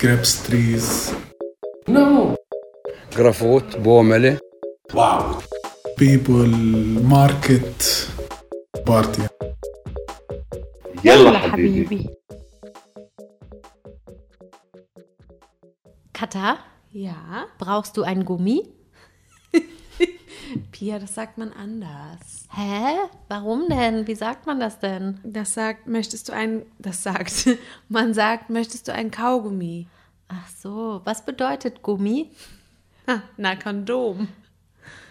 grapes trees, جرافوت بومله people, market, party. يلا حبيبي Katha, Ja, brauchst du ein Gummi? Pia, das sagt man anders. Hä? Warum denn? Wie sagt man das denn? Das sagt, möchtest du ein, das sagt, man sagt, möchtest du ein Kaugummi? Ach so, was bedeutet Gummi? Ha, na, Kondom.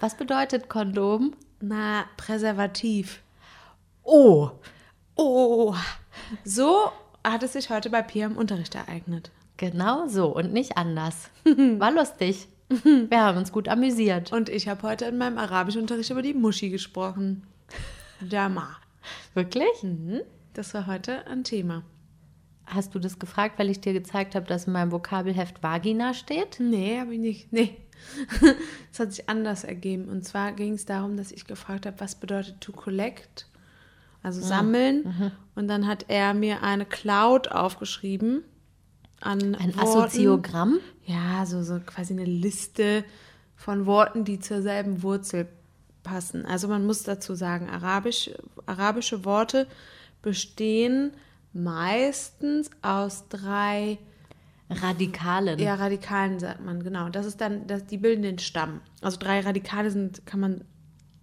Was bedeutet Kondom? Na, Präservativ. Oh, Oh, so hat es sich heute bei Pia im Unterricht ereignet. genau so und nicht anders. War lustig. Wir haben uns gut amüsiert. Und ich habe heute in meinem Arabischunterricht über die Muschi gesprochen. Dama. Wirklich? Mhm. Das war heute ein Thema. Hast du das gefragt, weil ich dir gezeigt habe, dass in meinem Vokabelheft Vagina steht? Nee, habe ich nicht. Nee. Es hat sich anders ergeben. Und zwar ging es darum, dass ich gefragt habe, was bedeutet to collect? Also sammeln. Und dann hat er mir eine Cloud aufgeschrieben. An Ein Worten. Assoziogramm? Ja, so, so quasi eine Liste von Worten, die zur selben Wurzel passen. Also man muss dazu sagen, Arabisch, arabische Worte bestehen meistens aus drei Radikalen. ja, Radikalen, sagt man, genau. Das ist dann, das, die bilden den Stamm. Also drei Radikale sind, kann man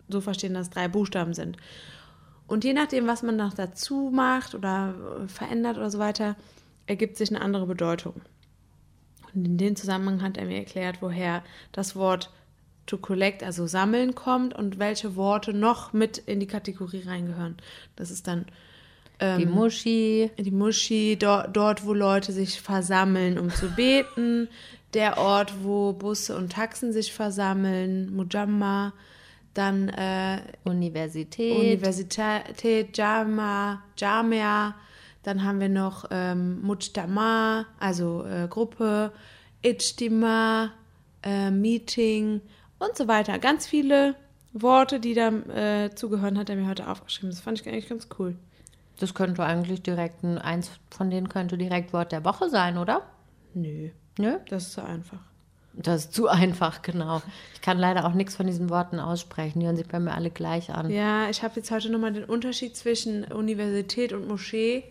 so verstehen, dass es drei Buchstaben sind. Und je nachdem, was man noch dazu macht oder äh, verändert oder so weiter, ergibt sich eine andere Bedeutung. Und in dem Zusammenhang hat er mir erklärt, woher das Wort to collect, also sammeln, kommt und welche Worte noch mit in die Kategorie reingehören. Das ist dann Die Muschi. die Muschi, dort, dort, wo Leute sich versammeln, um zu beten. Der Ort, wo Busse und Taxen sich versammeln, Mujamma. Dann äh, Universität. Universität, Jama, Jamia. Dann haben wir noch ähm, Mujtama, also äh, Gruppe, Ijtima, äh, Meeting und so weiter. Ganz viele Worte, die da äh, zugehören, hat er mir heute aufgeschrieben. Das fand ich eigentlich ganz cool. Das könnte eigentlich direkt ein, eins von denen könnte direkt Wort der Woche sein, oder? Nö, Nö? das ist so einfach. Das ist zu einfach, genau. Ich kann leider auch nichts von diesen Worten aussprechen. Die hören sich bei mir alle gleich an. Ja, ich habe jetzt heute nochmal den Unterschied zwischen Universität und Moschee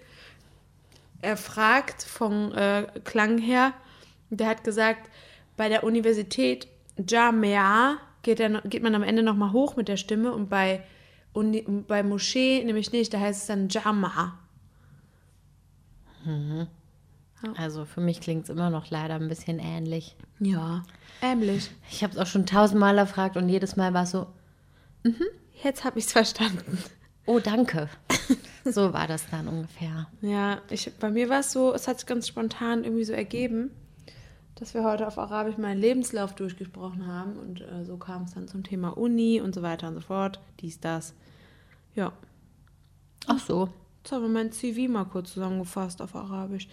erfragt, vom äh, Klang her. Der hat gesagt, bei der Universität Jamia geht, er, geht man am Ende nochmal hoch mit der Stimme und bei, Uni, bei Moschee nämlich nicht, da heißt es dann Jama. Also für mich klingt es immer noch leider ein bisschen ähnlich. Ja, ähnlich. Ich habe es auch schon tausendmal erfragt und jedes Mal war es so, Jetzt habe ich es verstanden. oh danke. so war das dann ungefähr. Ja, ich, bei mir war es so, es hat sich ganz spontan irgendwie so ergeben, dass wir heute auf Arabisch meinen Lebenslauf durchgesprochen haben und äh, so kam es dann zum Thema Uni und so weiter und so fort, dies, das. Ja, Ach so. jetzt haben wir mein CV mal kurz zusammengefasst auf Arabisch.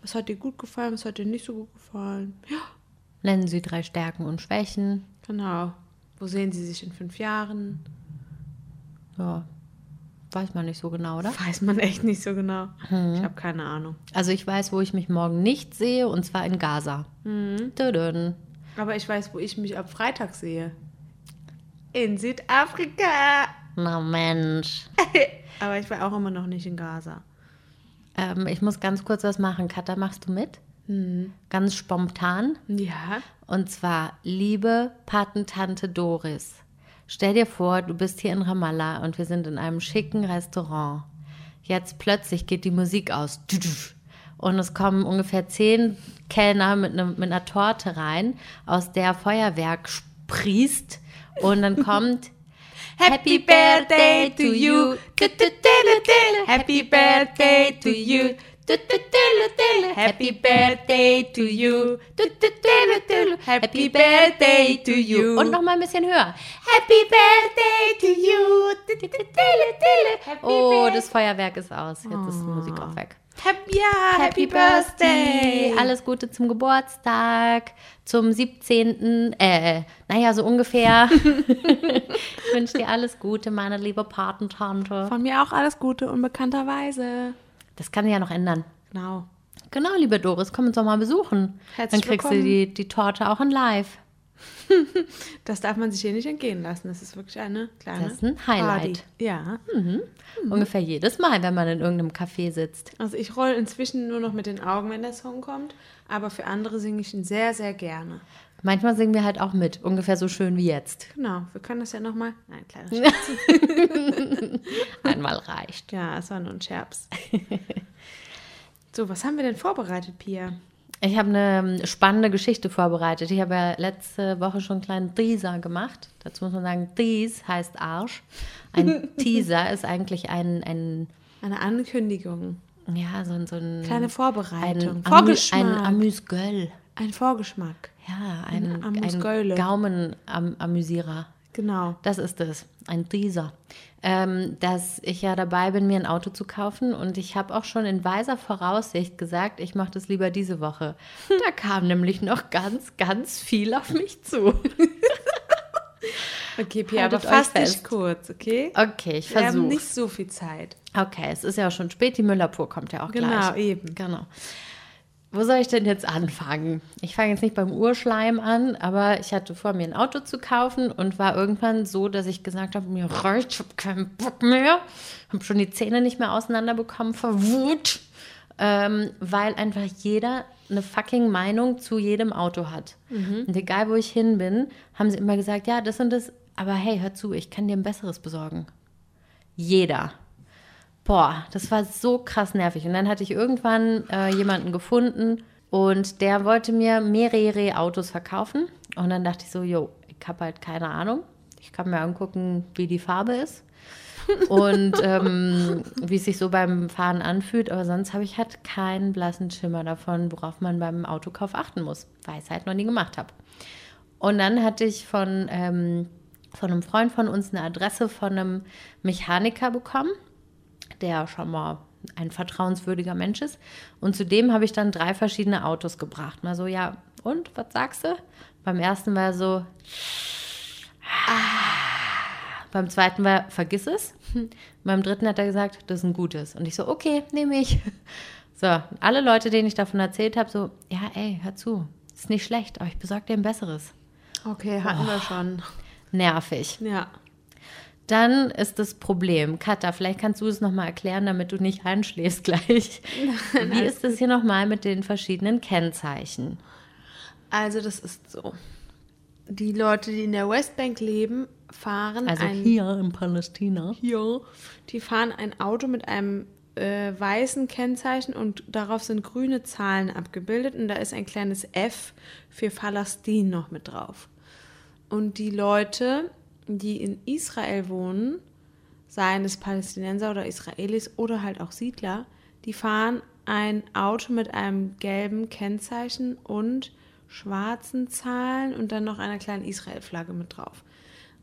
Was hat dir gut gefallen, was hat dir nicht so gut gefallen? Ja, Nennen Sie drei Stärken und Schwächen. genau. Wo sehen Sie sich in fünf Jahren? Ja, weiß man nicht so genau, oder? Weiß man echt nicht so genau. Ich habe keine Ahnung. Also ich weiß, wo ich mich morgen nicht sehe, und zwar in Gaza. Tudun. Aber ich weiß, wo ich mich ab Freitag sehe. In Südafrika. Na Mensch. Aber ich war auch immer noch nicht in Gaza. Ähm, ich muss ganz kurz was machen. Katha, machst du mit? Ganz spontan. Ja. Und zwar, liebe Patentante Doris, stell dir vor, du bist hier in Ramallah und wir sind in einem schicken Restaurant. Jetzt plötzlich geht die Musik aus. Und es kommen ungefähr zehn Kellner mit, einem, mit einer Torte rein, aus der Feuerwerk sprießt. Und dann kommt Happy Birthday to you. Happy Birthday to you. Happy Birthday to you. Happy Birthday to you. Und noch mal ein bisschen höher. Happy Birthday to you. Oh, das Feuerwerk ist aus. Jetzt ist die Musik auch weg. Happy, ja, Happy Birthday. Alles Gute zum Geburtstag, zum 17. Äh, naja, so ungefähr. ich wünsche dir alles Gute, meine liebe Patentante. Von mir auch alles Gute, unbekannterweise. Das kann sich ja noch ändern. Genau. Genau, liebe Doris, komm uns doch mal besuchen. Herzlich Dann kriegst willkommen. du die, die Torte auch in live. Das darf man sich hier nicht entgehen lassen. Das ist wirklich eine kleine Das ist ein Highlight. Party. Ja. Ungefähr jedes Mal, wenn man in irgendeinem Café sitzt. Also ich roll inzwischen nur noch mit den Augen, wenn der Song kommt. Aber für andere singe ich ihn sehr, sehr gerne. Manchmal singen wir halt auch mit, ungefähr so schön wie jetzt. Genau, wir können das ja nochmal. Nein, kleiner Scherz. Einmal reicht. Ja, es war nur ein Scherz. So, was haben wir denn vorbereitet, Pia? Ich habe eine ähm, spannende Geschichte vorbereitet. Ich habe ja letzte Woche schon einen kleinen Teaser gemacht. Dazu muss man sagen, Tease heißt Arsch. Ein Teaser ist eigentlich ein, ein Eine Ankündigung. ja, so, ein- so ein Kleine Vorbereitung. ein, Amü, ein Vorgeschmack. Amüsgöl. Ein Vorgeschmack. Ja, ein, Ein ein. Gaumenamüsierer. Genau. Das ist es, ein Teaser. Ähm, dass ich ja dabei bin, mir ein Auto zu kaufen und ich habe auch schon in weiser Voraussicht gesagt, ich mache das lieber diese Woche. Da kam nämlich noch ganz, ganz viel auf mich zu. Okay, Pia, aber dich fest. kurz, okay? Okay, ich Wir haben versuche. nicht so viel Zeit. Okay, es ist ja schon spät, die Müllerpur kommt ja auch Genau, gleich. eben. Genau. Wo soll ich denn jetzt anfangen? Ich fange jetzt nicht beim Urschleim an, aber ich hatte vor, mir ein Auto zu kaufen und war irgendwann so, dass ich gesagt habe, mir reicht, ich habe keinen Bock mehr. Habe schon die Zähne nicht mehr auseinanderbekommen vor Wut, ähm, weil einfach jeder eine fucking Meinung zu jedem Auto hat. Und egal, wo ich hin bin, haben sie immer gesagt, ja, das und das, aber hey, hör zu, ich kann dir ein besseres besorgen. Jeder. Boah, das war so krass nervig. Und dann hatte ich irgendwann äh, jemanden gefunden und der wollte mir mehrere Autos verkaufen. Und dann dachte ich so, jo, ich habe halt keine Ahnung. Ich kann mir angucken, wie die Farbe ist und ähm, wie es sich so beim Fahren anfühlt. Aber sonst habe ich halt keinen blassen Schimmer davon, worauf man beim Autokauf achten muss, weil ich es halt noch nie gemacht habe. Und dann hatte ich von, ähm, von einem Freund von uns eine Adresse von einem Mechaniker bekommen, der schon mal ein vertrauenswürdiger Mensch ist. Und zudem habe ich dann drei verschiedene Autos gebracht. Mal so, ja, und, was sagst du? Beim ersten war so, beim zweiten war, vergiss es. Beim dritten hat er gesagt, das ist ein gutes. Und ich so, okay, nehme ich. So, alle Leute, denen ich davon erzählt habe, so, ja, ey, hör zu, ist nicht schlecht, aber ich besorge dir ein besseres. Okay, hatten wir schon. Nervig. Ja. Dann ist das Problem. Katha, vielleicht kannst du es nochmal erklären, damit du nicht einschläfst gleich. Wie ist es hier nochmal mit den verschiedenen Kennzeichen? Also, das ist so. Die Leute, die in der Westbank leben, fahren Also ein hier in Palästina. Ja, die fahren ein Auto mit einem äh, weißen Kennzeichen und darauf sind grüne Zahlen abgebildet und da ist ein kleines F für Palästin noch mit drauf. Und die Leute, die in Israel wohnen, seien es Palästinenser oder Israelis oder halt auch Siedler, die fahren ein Auto mit einem gelben Kennzeichen und schwarzen Zahlen und dann noch einer kleinen Israel-Flagge mit drauf.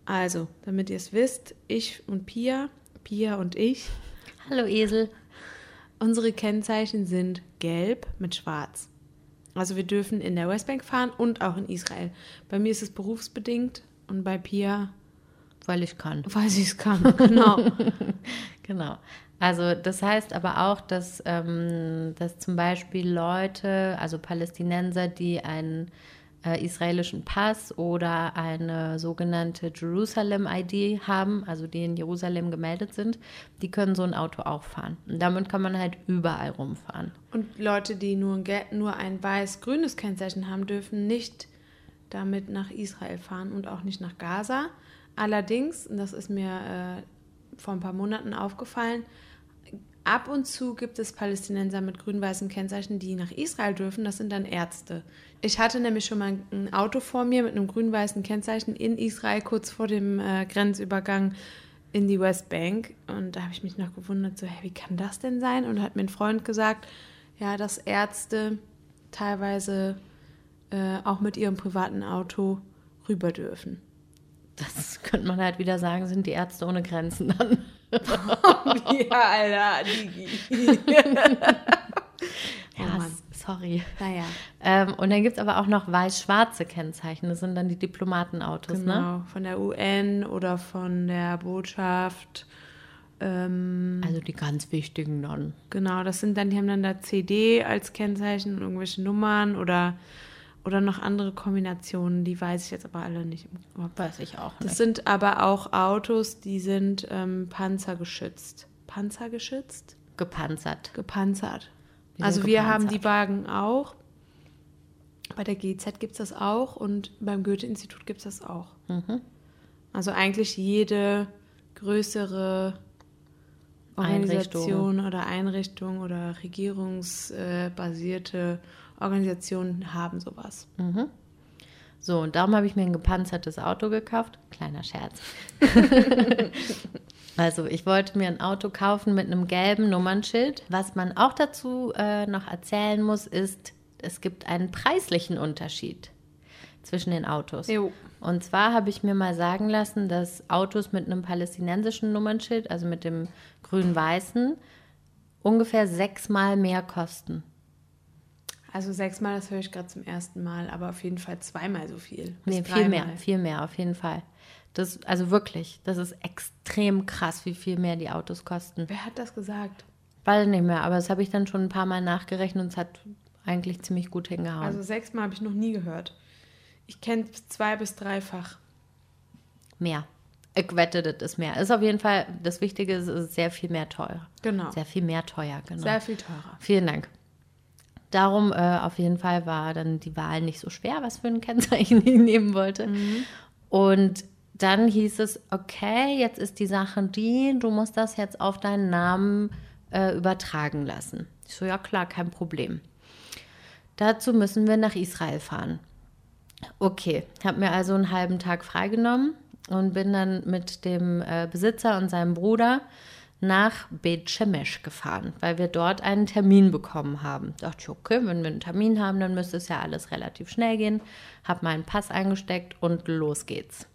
Also, damit ihr es wisst, ich und Pia, Pia und ich, Hallo Esel. unsere Kennzeichen sind gelb mit schwarz. Also wir dürfen in der Westbank fahren und auch in Israel. Bei mir ist es berufsbedingt und bei Pia, Weil ich kann. weil sie es kann. Genau. Genau. Also das heißt aber auch, dass, ähm, dass zum Beispiel Leute, also Palästinenser, die einen äh, israelischen Pass oder eine sogenannte Jerusalem-ID haben, also die in Jerusalem gemeldet sind, die können so ein Auto auch fahren. Und damit kann man halt überall rumfahren. Und Leute, die nur ein, nur ein weiß-grünes Kennzeichen haben, dürfen nicht damit nach Israel fahren und auch nicht nach Gaza. Allerdings, und das ist mir äh, vor ein paar Monaten aufgefallen, ab und zu gibt es Palästinenser mit grün-weißen Kennzeichen, die nach Israel dürfen. Das sind dann Ärzte. Ich hatte nämlich schon mal ein Auto vor mir mit einem grün-weißen Kennzeichen in Israel, kurz vor dem äh, Grenzübergang in die Westbank. Und da habe ich mich noch gewundert, so, hey, wie kann das denn sein? Und hat mir ein Freund gesagt, ja, dass Ärzte teilweise äh, auch mit ihrem privaten Auto rüber dürfen. Das könnte man halt wieder sagen, sind die Ärzte ohne Grenzen dann. ja, Alter. Ja, Mann. sorry. Naja, Ähm, und dann gibt es aber auch noch weiß-schwarze Kennzeichen. Das sind dann die Diplomatenautos, ne? genau. Von der UN oder von der Botschaft Ähm, Also die ganz wichtigen dann. genau, das sind dann, die haben dann da CD als Kennzeichen und irgendwelche Nummern oder, oder noch andere Kombinationen, die weiß ich jetzt aber alle nicht. Weiß ich auch Das sind aber auch Autos, die sind ähm, panzergeschützt. Panzergeschützt? Gepanzert. Gepanzert. Die also wir haben die Wagen auch. Bei der GZ gibt es das auch und beim Goethe-Institut gibt es das auch. Mhm. Also eigentlich jede größere Organisation oder Einrichtung oder regierungsbasierte Organisationen haben sowas. So, und darum habe ich mir ein gepanzertes Auto gekauft. Kleiner Scherz. also, ich wollte mir ein Auto kaufen mit einem gelben Nummernschild. Was man auch dazu äh, noch erzählen muss, ist, es gibt einen preislichen Unterschied zwischen den Autos. Jo. Und zwar habe ich mir mal sagen lassen, dass Autos mit einem palästinensischen Nummernschild, also mit dem grün-weißen, ungefähr sechsmal mehr kosten. Also sechsmal, das höre ich gerade zum ersten Mal, aber auf jeden Fall zweimal so viel. Nee, viel mehr, dreimal. viel mehr, auf jeden Fall. Das, also wirklich, das ist extrem krass, wie viel mehr die Autos kosten. Wer hat das gesagt? Weiß nicht mehr, aber das habe ich dann schon ein paar Mal nachgerechnet und es hat eigentlich ziemlich gut hingehauen. Also sechsmal habe ich noch nie gehört. Ich kenne zwei bis dreifach. mehr. Ich wette, das ist mehr. Ist auf jeden Fall, das Wichtige ist, es ist sehr viel mehr teuer. Genau. Sehr viel mehr teuer, genau. Sehr viel teurer. Vielen Dank. Darum äh, auf jeden Fall war dann die Wahl nicht so schwer, was für ein Kennzeichen ich nehmen wollte. Und dann hieß es, okay, jetzt ist die Sache die, du musst das jetzt auf deinen Namen äh, übertragen lassen. Ich so, ja klar, kein Problem. Dazu müssen wir nach Israel fahren. Okay, habe mir also einen halben Tag freigenommen und bin dann mit dem äh, Besitzer und seinem Bruder nach Beit Shemesh gefahren, weil wir dort einen Termin bekommen haben. Dachte ich, okay, wenn wir einen Termin haben, dann müsste es ja alles relativ schnell gehen. Hab meinen Pass eingesteckt und los geht's.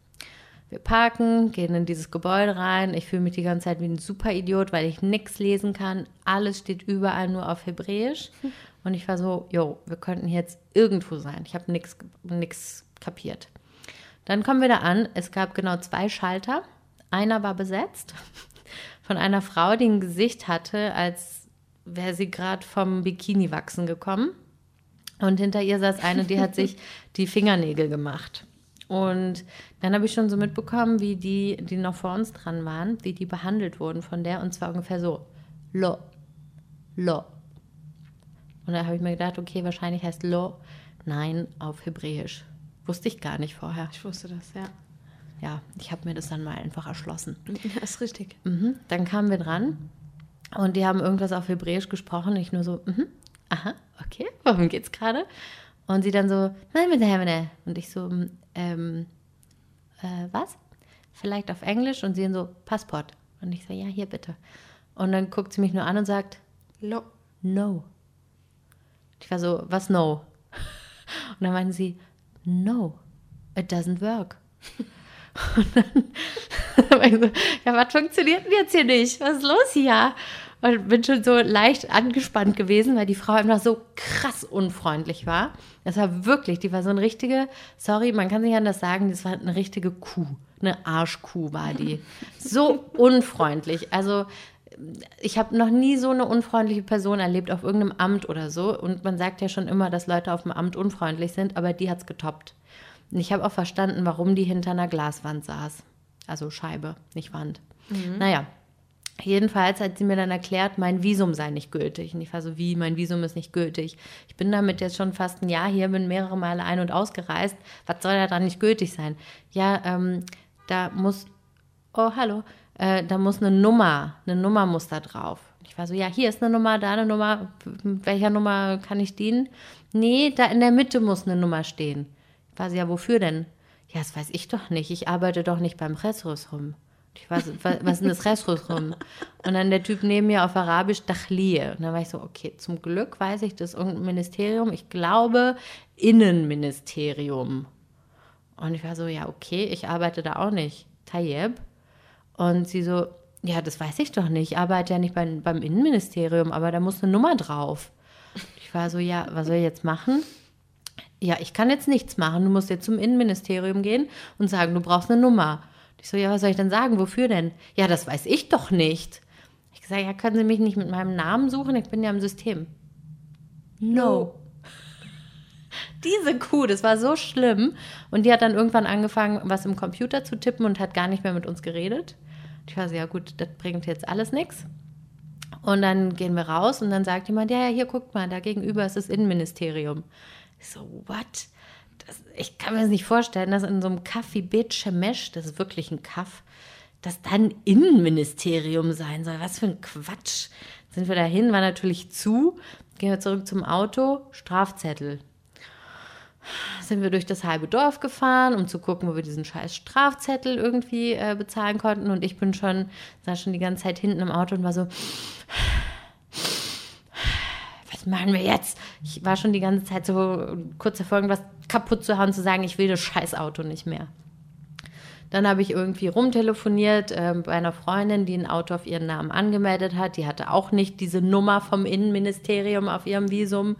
Wir parken, gehen in dieses Gebäude rein. Ich fühle mich die ganze Zeit wie ein Superidiot, weil ich nichts lesen kann. Alles steht überall nur auf Hebräisch. Und ich war so, jo, wir könnten jetzt irgendwo sein. Ich habe nichts kapiert. Dann kommen wir da an. Es gab genau zwei Schalter. Einer war besetzt von einer Frau, die ein Gesicht hatte, als wäre sie gerade vom Bikini wachsen gekommen. Und hinter ihr saß eine, die hat sich die Fingernägel gemacht. Und dann habe ich schon so mitbekommen, wie die, die noch vor uns dran waren, wie die behandelt wurden von der. Und zwar ungefähr so, lo, lo. Und da habe ich mir gedacht, okay, wahrscheinlich heißt lo, nein, auf Hebräisch. Wusste ich gar nicht vorher. Ich wusste das, ja. Ja, ich habe mir das dann mal einfach erschlossen. Ja, ist richtig. Mhm. Dann kamen wir dran und die haben irgendwas auf Hebräisch gesprochen. Ich nur so, mhm, aha, okay, worum geht's gerade? Und sie dann so, Und ich so, ähm, äh, was? Vielleicht auf Englisch? Und sie dann so, Passport. Und ich so, ja, hier bitte. Und dann guckt sie mich nur an und sagt, Lo. no. Ich war so, was no? Und dann meinten sie, no, it doesn't work. Und dann ich so, ja, was funktioniert denn jetzt hier nicht? Was ist los hier? Und bin schon so leicht angespannt gewesen, weil die Frau einfach so krass unfreundlich war. Das war wirklich, die war so eine richtige, sorry, man kann nicht anders sagen, das war eine richtige Kuh. Eine Arschkuh war die. So unfreundlich. Also ich habe noch nie so eine unfreundliche Person erlebt auf irgendeinem Amt oder so. Und man sagt ja schon immer, dass Leute auf dem Amt unfreundlich sind, aber die hat es getoppt. Und ich habe auch verstanden, warum die hinter einer Glaswand saß. Also Scheibe, nicht Wand. Naja, jedenfalls hat sie mir dann erklärt, mein Visum sei nicht gültig. Und ich war so, wie, mein Visum ist nicht gültig. Ich bin damit jetzt schon fast ein Jahr hier, bin mehrere Male ein- und ausgereist. Was soll da dran nicht gültig sein? Ja, ähm, da muss, oh, hallo, äh, da muss eine Nummer, eine Nummer muss da drauf. Ich war so, ja, hier ist eine Nummer, da eine Nummer, mit welcher Nummer kann ich dienen? Nee, da in der Mitte muss eine Nummer stehen. War so, ja, wofür denn? Ja, das weiß ich doch nicht. Ich arbeite doch nicht beim Ressrusrum. Ich weiß, was, was ist denn das Ressrusrum? Und dann der Typ neben mir auf Arabisch Dachlie. Und dann war ich so, okay, zum Glück weiß ich, das irgendein Ministerium. Ich glaube, Innenministerium. Und ich war so, ja, okay, ich arbeite da auch nicht. Tayyib. Und sie so, ja, das weiß ich doch nicht. Ich arbeite ja nicht beim, beim Innenministerium, aber da muss eine Nummer drauf. Ich war so, ja, was soll ich jetzt machen? Ja, ich kann jetzt nichts machen. Du musst jetzt zum Innenministerium gehen und sagen, du brauchst eine Nummer. Ich so, ja, was soll ich denn sagen? Wofür denn? Ja, das weiß ich doch nicht. Ich gesagt, ja, können Sie mich nicht mit meinem Namen suchen? Ich bin ja im System. No. Diese Kuh, das war so schlimm. Und die hat dann irgendwann angefangen, was im Computer zu tippen und hat gar nicht mehr mit uns geredet. Ich war so, ja gut, das bringt jetzt alles nichts. Und dann gehen wir raus und dann sagt jemand, ja, ja, hier guckt mal, da gegenüber ist das Innenministerium. Ich so, what? Das, ich kann mir das nicht vorstellen, dass in so einem Kaff wie Bet Shemesh, das ist wirklich ein Kaff, dass da ein Innenministerium sein soll. Was für ein Quatsch. Sind wir dahin, war natürlich zu, gehen wir zurück zum Auto, Strafzettel. Sind wir durch das halbe Dorf gefahren, um zu gucken, wo wir diesen scheiß Strafzettel irgendwie äh, bezahlen konnten. Und ich bin schon, saß schon die ganze Zeit hinten im Auto und war so, was machen wir jetzt? Ich war schon die ganze Zeit so kurz davor, irgendwas kaputt zu haben, zu sagen, ich will das scheiß Auto nicht mehr. Dann habe ich irgendwie rumtelefoniert äh, bei einer Freundin, die ein Auto auf ihren Namen angemeldet hat. Die hatte auch nicht diese Nummer vom Innenministerium auf ihrem Visum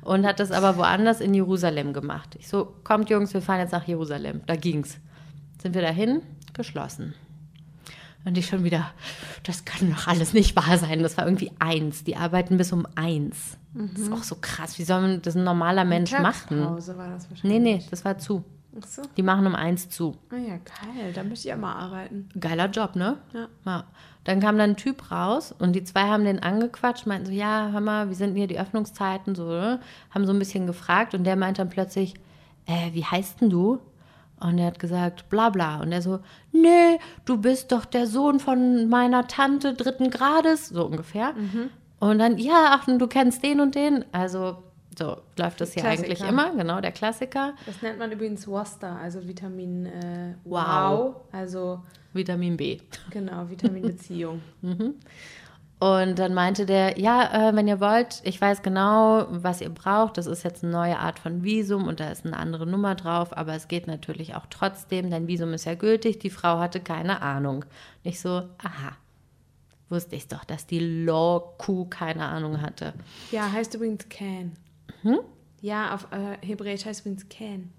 und hat das aber woanders in Jerusalem gemacht. Ich so, kommt Jungs, wir fahren jetzt nach Jerusalem. Da ging's. Sind wir dahin? Geschlossen. Und ich schon wieder, das kann doch alles nicht wahr sein. Das war irgendwie eins. Die arbeiten bis um eins. Das ist auch so krass. Wie soll man das ein normaler Mensch machen? Mittagspause war das Nee, wahrscheinlich. nee, das war zu. Ach so. Die machen um eins zu. Ah ja, geil. Da möchte ich ja mal arbeiten. Geiler Job, ne? Ja. ja. Dann kam dann ein Typ raus und die zwei haben den angequatscht, meinten so, ja, hör mal, wie sind denn hier die Öffnungszeiten? So, ne? Haben so ein bisschen gefragt und der meint dann plötzlich, äh, wie heißt denn du? Und er hat gesagt, bla bla. Und er so, nee, du bist doch der Sohn von meiner Tante dritten Grades, so ungefähr. Und dann, ja, ach, du kennst den und den. Also, so läuft das hier eigentlich immer, genau, der Klassiker. Das nennt man übrigens Wasta, also Vitamin äh, Wow. wow. Also Vitamin B. genau, Vitaminbeziehung. Und dann meinte der, ja, äh, wenn ihr wollt, ich weiß genau, was ihr braucht. Das ist jetzt eine neue Art von Visum und da ist eine andere Nummer drauf, aber es geht natürlich auch trotzdem. Dein Visum ist ja gültig. Die Frau hatte keine Ahnung. Nicht so, aha, wusste ich doch, dass die Law-Kuh keine Ahnung hatte. ja, heißt übrigens Can. Hm? Ja, auf äh, Hebräisch heißt übrigens Can.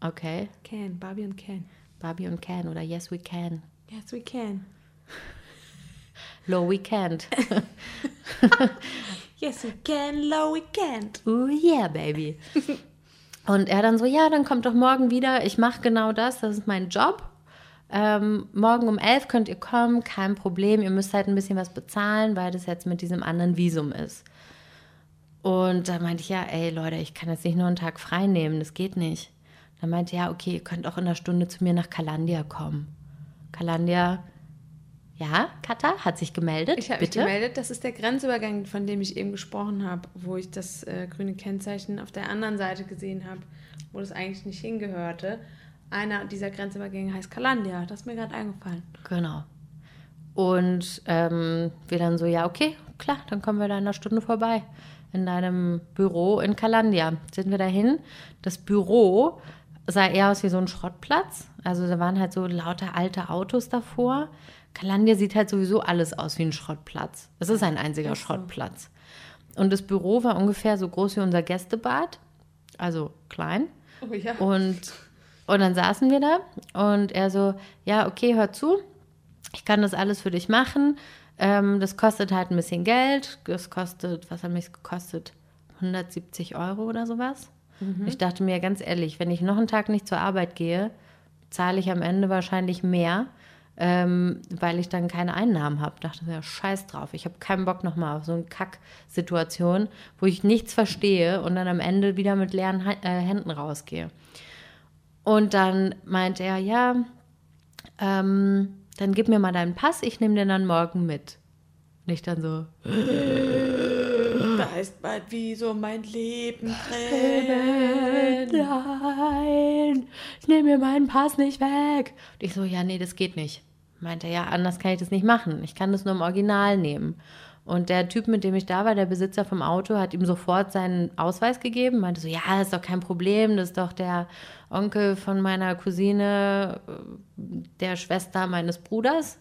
Okay, Can, Barbie und Can. Barbie und Can oder Yes, we can. Yes, we can. Low, we can't. Yes, we can, low, we can't. Oh yeah, baby. Und er dann so, ja, dann kommt doch morgen wieder. Ich mache genau das, das ist mein Job. Ähm, morgen um elf könnt ihr kommen, kein Problem. Ihr müsst halt ein bisschen was bezahlen, weil das jetzt mit diesem anderen Visum ist. Und da meinte ich, ja, ey Leute, ich kann jetzt nicht nur einen Tag frei nehmen, das geht nicht. Dann meinte er, ja, okay, ihr könnt auch in einer Stunde zu mir nach Kalandia kommen. Kalandia, ja, Katha hat sich gemeldet. Ich habe mich gemeldet, das ist der Grenzübergang, von dem ich eben gesprochen habe, wo ich das äh, grüne Kennzeichen auf der anderen Seite gesehen habe, wo das eigentlich nicht hingehörte. Einer dieser Grenzübergänge heißt Kalandia, das ist mir gerade eingefallen. Genau. Und ähm, wir dann so, ja, okay, klar, dann kommen wir da in einer Stunde vorbei. In deinem Büro in Kalandia. Sind wir dahin. Das Büro sah eher aus wie so ein Schrottplatz. Also da waren halt so lauter alte Autos davor. Kalandia sieht halt sowieso alles aus wie ein Schrottplatz. Es ist ein einziger so. Schrottplatz. Und das Büro war ungefähr so groß wie unser Gästebad. Also klein. Oh ja. Und, und dann saßen wir da und er so, ja, okay, hör zu, ich kann das alles für dich machen. Ähm, das kostet halt ein bisschen Geld. Das kostet, was hat mich gekostet? 170 Euro oder sowas. Ich dachte mir ganz ehrlich, wenn ich noch einen Tag nicht zur Arbeit gehe, zahle ich am Ende wahrscheinlich mehr, ähm, weil ich dann keine Einnahmen habe. Dachte mir, scheiß drauf. Ich habe keinen Bock nochmal auf so eine Kack-Situation, wo ich nichts verstehe und dann am Ende wieder mit leeren Ha- äh, Händen rausgehe. Und dann meinte er, ja, ähm, dann gib mir mal deinen Pass, ich nehme den dann morgen mit. Und ich dann so, Da ist bald wie so mein Leben nein, ich nehme mir meinen Pass nicht weg. Und ich so, ja, nee, das geht nicht. Meinte ja, anders kann ich das nicht machen. Ich kann das nur im Original nehmen. Und der Typ, mit dem ich da war, der Besitzer vom Auto, hat ihm sofort seinen Ausweis gegeben. Meinte so, ja, das ist doch kein Problem. Das ist doch der Onkel von meiner Cousine, äh, der Schwester meines Bruders.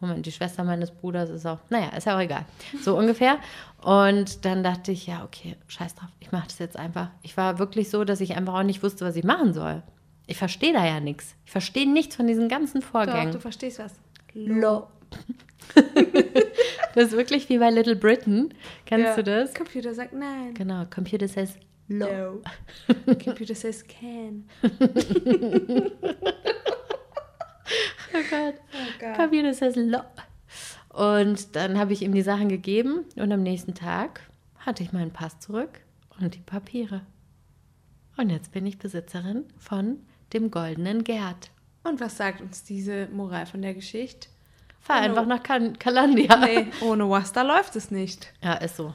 Moment, die Schwester meines Bruders ist auch, naja, ist ja auch egal. So ungefähr. Und dann dachte ich, ja, okay, scheiß drauf, ich mache das jetzt einfach. Ich war wirklich so, dass ich einfach auch nicht wusste, was ich machen soll. Ich verstehe da ja nichts. Ich verstehe nichts von diesen ganzen Doch, Vorgängen. du verstehst was. Lo. das ist wirklich wie bei Little Britain. Kennst Ja. du das? Computer sagt nein. Genau, Computer says lo. No. Computer says can. Oh Gott. Oh Gott. Computer says lo. Und dann habe ich ihm die Sachen gegeben und am nächsten Tag hatte ich meinen Pass zurück und die Papiere. Und jetzt bin ich Besitzerin von dem goldenen Gerd. Und was sagt uns diese Moral von der Geschichte? Fahr Hallo. einfach nach Kal Kalandia. Nee, ohne Wasta läuft es nicht. Ja, ist so.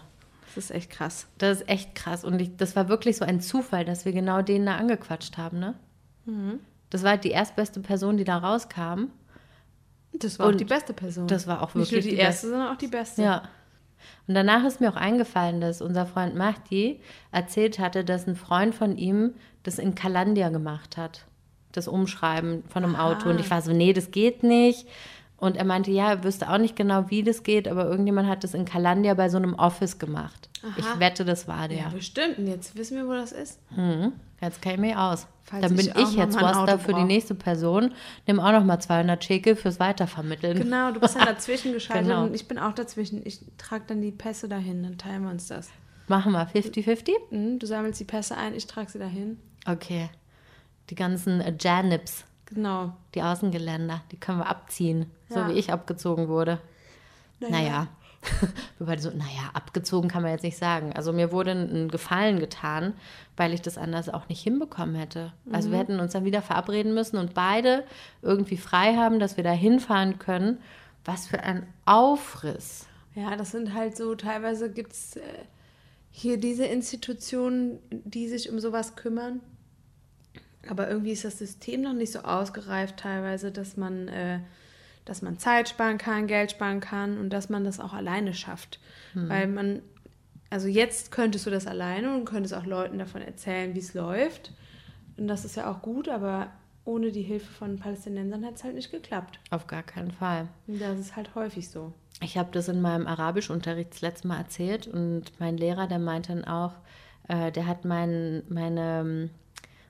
Das ist echt krass. Das ist echt krass. Und ich, das war wirklich so ein Zufall, dass wir genau den da angequatscht haben, ne? Mhm. Das war halt die erstbeste Person, die da rauskam. Das war auch Und die beste Person. das war auch Nicht nur wirklich die, die erste, sondern auch die beste. Ja. Und danach ist mir auch eingefallen, dass unser Freund Mahdi erzählt hatte, dass ein Freund von ihm das in Kalandia gemacht hat. Das Umschreiben von einem Auto. Und ich war so, nee, das geht nicht. Und er meinte, ja, er wüsste auch nicht genau, wie das geht, aber irgendjemand hat das in Kalandia bei so einem Office gemacht. Aha. Ich wette, das war der. Ja, bestimmt. Und jetzt wissen wir, wo das ist. Mhm. Jetzt kenne ich mich aus. Falls Dann bin ich ich jetzt was Auto da für die nächste Person. Nimm auch noch mal 200 Schäkel fürs Weitervermitteln. Genau, du bist dann dazwischen geschaltet Genau. und ich bin auch dazwischen. Ich trage dann die Pässe dahin, dann teilen wir uns das. Machen wir 50-50? Mhm, du sammelst die Pässe ein, ich trage sie dahin. Okay. Die ganzen äh, Janips, Genau. die Außengeländer, die können wir abziehen. So Ja. wie ich abgezogen wurde. Naja. Naja. Wir beide so, naja, abgezogen kann man jetzt nicht sagen. Also mir wurde ein Gefallen getan, weil ich das anders auch nicht hinbekommen hätte. Also Mhm. wir hätten uns dann wieder verabreden müssen und beide irgendwie frei haben, dass wir da hinfahren können. Was für ein Aufriss. Ja, das sind halt so, teilweise gibt es äh, hier diese Institutionen, die sich um sowas kümmern. Aber irgendwie ist das System noch nicht so ausgereift teilweise, dass man, äh, dass man Zeit sparen kann, Geld sparen kann und dass man das auch alleine schafft. Weil man, also jetzt könntest du das alleine und könntest auch Leuten davon erzählen, wie es läuft. Und das ist ja auch gut, aber ohne die Hilfe von Palästinensern hat es halt nicht geklappt. Auf gar keinen Fall. Das ist halt häufig so. Ich habe das in meinem Arabischunterricht das letzte Mal erzählt und mein Lehrer, der meinte dann auch, äh, der hat mein, meine,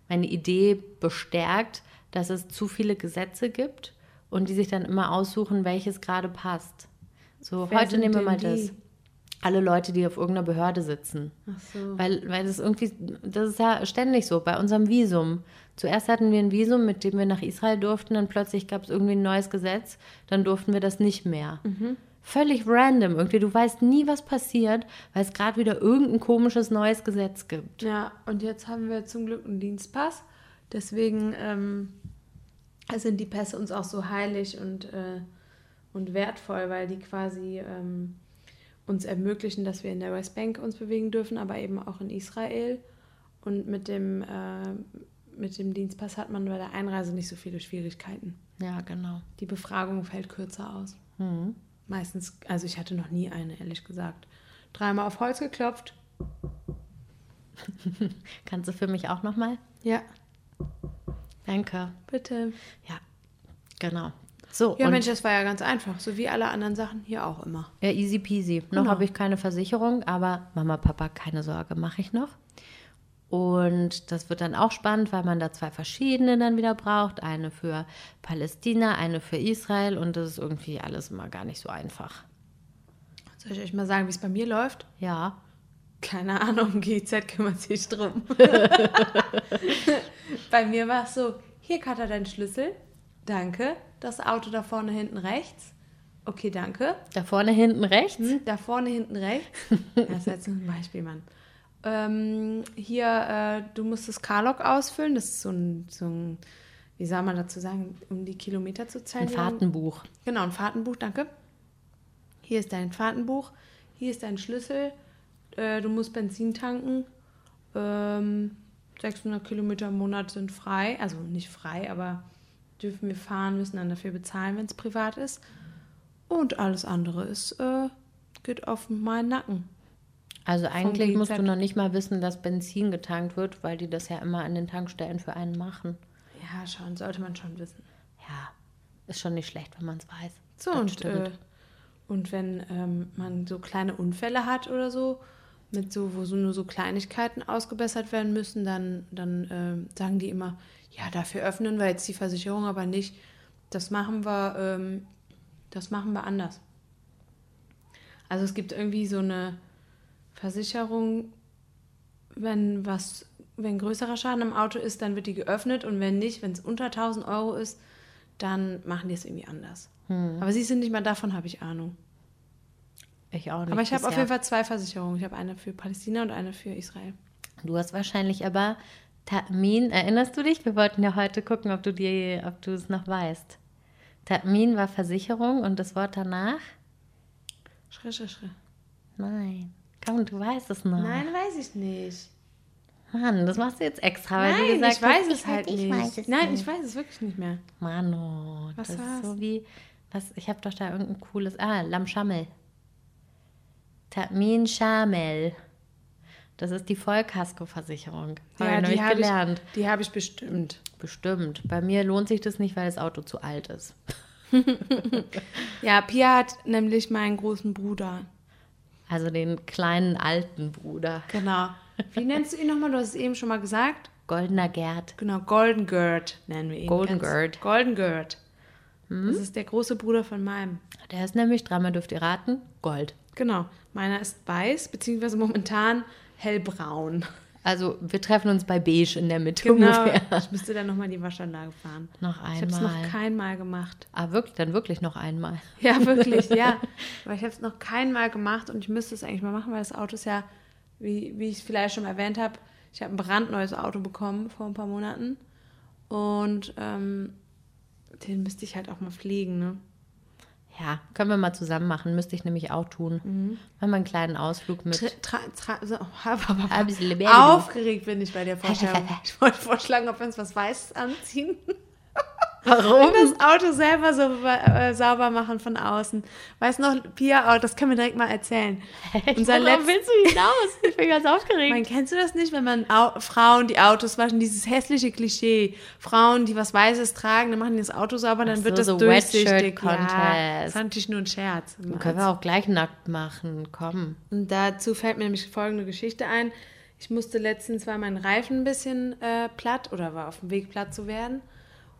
meine Idee bestärkt, dass es zu viele Gesetze gibt und die sich dann immer aussuchen, welches gerade passt. So, Wer heute nehmen wir mal die? das. Alle Leute, die auf irgendeiner Behörde sitzen. Ach so. Weil, weil das irgendwie, das ist ja ständig so, bei unserem Visum. Zuerst hatten wir ein Visum, mit dem wir nach Israel durften, dann plötzlich gab es irgendwie ein neues Gesetz, dann durften wir das nicht mehr. Völlig random, irgendwie, du weißt nie, was passiert, weil es gerade wieder irgendein komisches neues Gesetz gibt. Ja, und jetzt haben wir zum Glück einen Dienstpass. Deswegen ähm, sind die Pässe uns auch so heilig und, äh, und wertvoll, weil die quasi ähm, uns ermöglichen, dass wir in der Westbank uns bewegen dürfen, aber eben auch in Israel. Und mit dem, äh, mit dem Dienstpass hat man bei der Einreise nicht so viele Schwierigkeiten. Ja, genau. Die Befragung fällt kürzer aus. Mhm. Meistens, also ich hatte noch nie eine, ehrlich gesagt. Dreimal auf Holz geklopft. Kannst du für mich auch nochmal? Ja, Danke. bitte. Ja, genau. So, Ja, Mensch, das war ja ganz einfach. So wie alle anderen Sachen hier auch immer. Ja, easy peasy. Noch Genau. habe ich keine Versicherung, aber Mama, Papa, keine Sorge, mache ich noch. Und das wird dann auch spannend, weil man da zwei verschiedene dann wieder braucht. Eine für Palästina, eine für Israel. Und das ist irgendwie alles immer gar nicht so einfach. Soll ich euch mal sagen, wie es bei mir läuft? Ja, Keine Ahnung, GZ kümmert sich drum. bei mir war es so, hier Katha, dein Schlüssel. Danke. Das Auto da vorne hinten rechts. Okay, danke. da vorne, hinten, rechts. Hm, da vorne hinten rechts. Das ist jetzt ein Beispiel, Mann. Ähm, hier, äh, du musst das Carlog ausfüllen. Das ist so ein, so ein, wie soll man dazu sagen, um die Kilometer zu zählen. Ein Fahrtenbuch. Genau, ein Fahrtenbuch, danke. Hier ist dein Fahrtenbuch, hier ist dein Schlüssel. Äh, du musst Benzin tanken. Ähm, 600 Kilometer im Monat sind frei, also nicht frei, aber dürfen wir fahren, müssen dann dafür bezahlen, wenn es privat ist. Und alles andere ist, äh, geht auf meinen Nacken. Also eigentlich musst du noch nicht mal wissen, dass Benzin getankt wird, weil die das ja immer an den Tankstellen für einen machen. Ja, schon, sollte man schon wissen. Ja, ist schon nicht schlecht, wenn man es weiß. So, Das und, stimmt. äh, und wenn ähm, man so kleine Unfälle hat oder so, mit so, wo so nur so Kleinigkeiten ausgebessert werden müssen, dann, dann ähm, sagen die immer, ja, dafür öffnen wir jetzt die Versicherung aber nicht. Das machen wir, ähm, das machen wir anders. Also es gibt irgendwie so eine Versicherung, wenn was, wenn größerer Schaden am Auto ist, dann wird die geöffnet und wenn nicht, wenn es unter 1000 Euro ist, dann machen die es irgendwie anders. Aber sie sind nicht mal davon, habe ich Ahnung. Ich auch nicht. Aber ich habe auf jeden Fall zwei Versicherungen. Ich habe eine für Palästina und eine für Israel. Du hast wahrscheinlich aber Tamin, erinnerst du dich? Wir wollten ja heute gucken, ob du die, ob du es noch weißt. Tamin war Versicherung und das Wort danach? Schre, schre, schre. Nein. Komm, du weißt es noch. Nein, weiß ich nicht. Mann, das machst du jetzt extra, weil du Nein, gesagt ich weiß hast, es halt ich nicht. weiß es Nein, nicht. ich weiß es wirklich nicht mehr. Mano, Was das war's? ist so wie, was, ich habe doch da irgendein cooles, ah, Lamschammel. Tamin Shamel. Das ist die Vollkaskoversicherung. Habe ich neulich habe gelernt. ich, die habe ich bestimmt. Bestimmt. Bei mir lohnt sich das nicht, weil das Auto zu alt ist. Ja, Pia hat nämlich meinen großen Bruder. Also den kleinen alten Bruder. Genau. Wie nennst du ihn nochmal? Du hast es eben schon mal gesagt. Goldener Gerd. Genau, Golden Gerd nennen wir ihn. Golden Gerd. Golden Gerd. Das ist der große Bruder von meinem. Der ist nämlich, dreimal dürft ihr raten, Gold. Genau. Meiner ist weiß, beziehungsweise momentan hellbraun. Also wir treffen uns bei Beige in der Mitte Genau. ungefähr. Ich müsste dann nochmal die Waschanlage fahren. Noch Ich habe es noch einmal. kein Mal gemacht. Ah, wirklich, dann wirklich noch einmal. Ja, wirklich, ja. Aber ich habe es noch kein Mal gemacht und ich müsste es eigentlich mal machen, weil das Auto ist ja, wie, wie ich es vielleicht schon erwähnt habe, ich habe ein brandneues Auto bekommen vor ein paar Monaten und ähm, den müsste ich halt auch mal pflegen, ne? Ja, können wir mal zusammen machen. Müsste ich nämlich auch tun. Mhm. Machen wir einen kleinen Ausflug mit. Tra, tra, tra, so. Aufgeregt bin ich bei der Vorstellung. Ich wollte vorschlagen, ob wir uns was Weißes anziehen. Warum? Das Auto selber so äh, sauber machen von außen. Weißt noch, Pia, oh, das können wir direkt mal erzählen. Unser Worauf letzt- willst du hinaus? Ich bin ganz aufgeregt. Man, kennst du das nicht, wenn man Au Frauen, die Autos waschen, dieses hässliche Klischee. Frauen, die was Weißes tragen, dann machen die das Auto sauber, dann Ach wird so, das so durchsichtig. Shirt Ja, Contest. das war natürlich nur ein Scherz. Können wir auch gleich nackt machen. Komm. Und dazu fällt mir nämlich folgende Geschichte ein. Ich musste letztens, war mein Reifen ein bisschen äh, platt oder war auf dem Weg platt zu werden.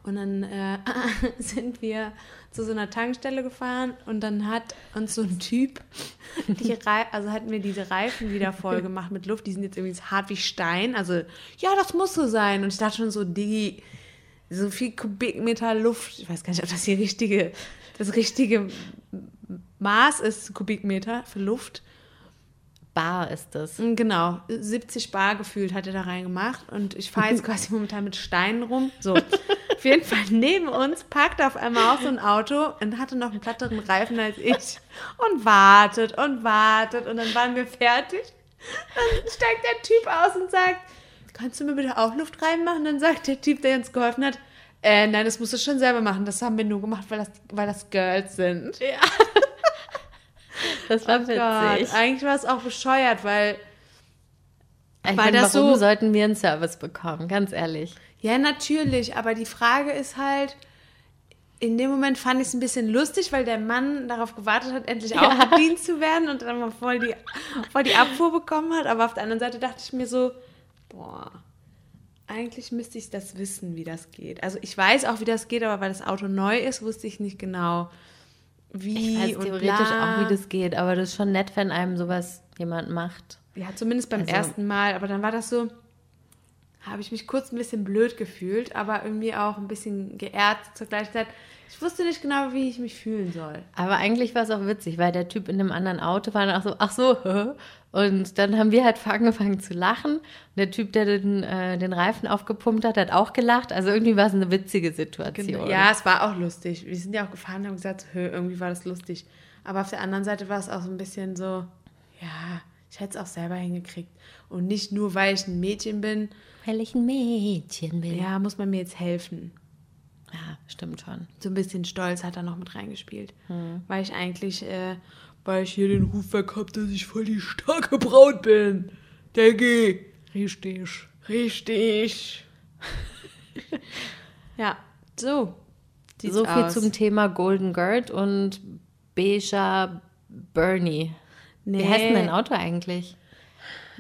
Und dann äh, sind wir zu so einer Tankstelle gefahren und dann hat uns so ein Typ, die Rei also hatten wir diese Reifen wieder voll gemacht mit Luft. Die sind jetzt irgendwie so hart wie Stein. Also, ja, das muss so sein. Und ich dachte schon so, die, so viel Kubikmeter Luft. Ich weiß gar nicht, ob das hier richtige, das richtige Maß ist, Kubikmeter für Luft. Bar ist das. Mm, Genau, 70 Bar gefühlt hat er da reingemacht und ich fahre jetzt quasi momentan mit Steinen rum. So, auf jeden Fall neben uns parkt auf einmal auch so ein Auto und hatte noch einen platteren Reifen als ich und wartet und wartet und dann waren wir fertig. Dann steigt der Typ aus und sagt, kannst du mir bitte auch Luft reinmachen? Dann sagt der Typ, der uns geholfen hat, äh, nein, das musst du schon selber machen. Das haben wir nur gemacht, weil das, weil das Girls sind. Ja. Das war Oh Gott, witzig. eigentlich war es auch bescheuert, weil Ich weil meine, das warum so- sollten wir einen Service bekommen? Ganz ehrlich. Ja, natürlich, aber die Frage ist halt, in dem Moment fand ich es ein bisschen lustig, weil der Mann darauf gewartet hat, endlich auch bedient zu werden und dann mal voll die, voll die Abfuhr bekommen hat. Aber auf der anderen Seite dachte ich mir so, boah, eigentlich müsste ich das wissen, wie das geht. Also ich weiß auch, wie das geht, aber weil das Auto neu ist, wusste ich nicht genau, wie Ich weiß theoretisch bla. auch, wie das geht, aber das ist schon nett, wenn einem sowas jemand macht. Ja, zumindest beim Also- ersten Mal. Aber dann war das so, habe ich mich kurz ein bisschen blöd gefühlt, aber irgendwie auch ein bisschen geehrt zur gleichen Zeit. Ich wusste nicht genau, wie ich mich fühlen soll. Aber eigentlich war es auch witzig, weil der Typ in dem anderen Auto war dann auch so, ach so, hä? und dann haben wir halt angefangen zu lachen. Und der Typ, der den, äh, den Reifen aufgepumpt hat, hat auch gelacht. Also irgendwie war es eine witzige Situation. Ja, es war auch lustig. Wir sind ja auch gefahren und haben gesagt, hö, irgendwie war das lustig. Aber auf der anderen Seite war es auch so ein bisschen so, ja, ich hätte es auch selber hingekriegt. Und nicht nur, weil ich ein Mädchen bin, Weil ich ein Mädchen bin. ja, muss man mir jetzt helfen. Ja stimmt schon. so ein bisschen Stolz hat da noch mit reingespielt. Weil ich eigentlich, äh, weil ich hier den Ruf weg hab, dass ich voll die starke Braut bin. Denke Richtig. Richtig. ja, so. sieht's So viel aus. zum Thema Golden Gird und Beja Bernie. Nee. Wie heißt denn dein Auto eigentlich?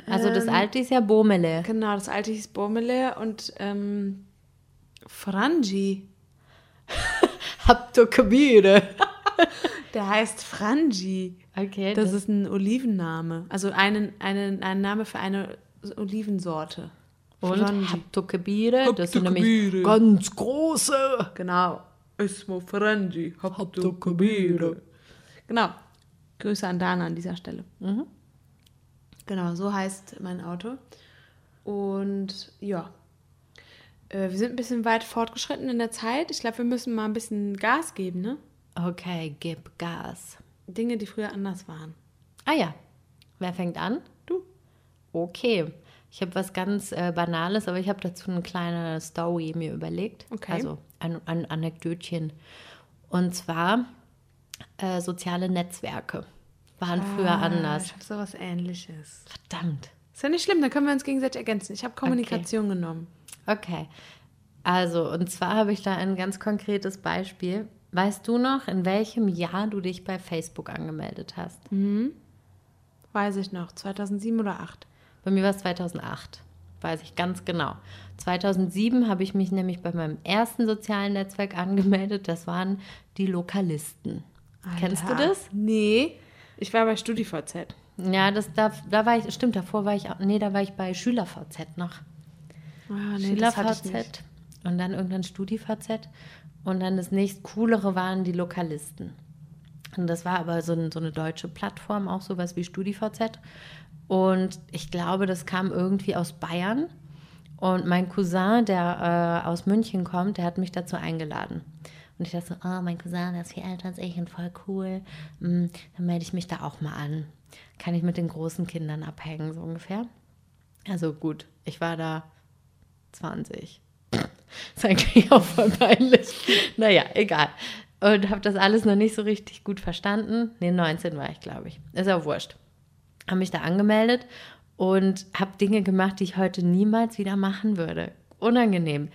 Also das Ähm, alte ist ja Bomele. Genau, das alte hieß Bomele und ähm, Frangi. Kabine? Der heißt Frangi. Okay, Das ist ein Olivenname. Also einen, einen, ein Name für eine Olivensorte. und Frangi. Kabine? Das sind nämlich ganz große. Genau. Ismo Frangi. Kabine? Genau. Grüße an Dana an dieser Stelle. Genau, so heißt mein Auto. Und ja, äh, wir sind ein bisschen weit fortgeschritten in der Zeit. Ich glaube, wir müssen mal ein bisschen Gas geben, ne? Okay, gib Gas. Dinge, die früher anders waren. Ah ja, wer fängt an? Du. Okay. Ich habe was ganz äh, Banales, aber ich habe dazu eine kleine Story mir überlegt. Okay. Also ein, ein Anekdötchen. Und zwar äh, soziale Netzwerke waren früher Ah, anders. Ich habe sowas ähnliches. Verdammt. Ist ja nicht schlimm, dann können wir uns gegenseitig ergänzen. Ich habe Kommunikation genommen. Okay. Also, und zwar habe ich da ein ganz konkretes Beispiel. Weißt du noch, in welchem Jahr du dich bei Facebook angemeldet hast? Weiß ich noch. 2007 oder 2008. Bei mir war es 2008. Weiß ich ganz genau. 2007 habe ich mich nämlich bei meinem ersten sozialen Netzwerk angemeldet. Das waren die Lokalisten. Kennst du Alter. das? Nee. Ich war bei StudiVZ. Ja, das da, da war ich, stimmt, davor war ich, auch- nee, da war ich bei SchülerVZ noch. Ah, nee. SchülerVZ und dann irgendwann StudiVZ und dann das nächst coolere waren die Lokalisten. Und das war aber so, ein, so eine deutsche Plattform, auch sowas wie StudiVZ. Und ich glaube, das kam irgendwie aus Bayern. Und mein Cousin, der äh, aus München kommt, der hat mich dazu eingeladen. Und ich dachte so, oh, mein Cousin, der ist viel älter als ich und voll cool. Hm, dann melde ich mich da auch mal an. Kann ich mit den großen Kindern abhängen, so ungefähr. Also gut, ich war da 20. ist eigentlich auch voll peinlich. Naja, egal. Und habe das alles noch nicht so richtig gut verstanden. Nee, 19 war ich, glaube ich. Ist ja wurscht. Habe mich da angemeldet und habe Dinge gemacht, die ich heute niemals wieder machen würde. Unangenehm.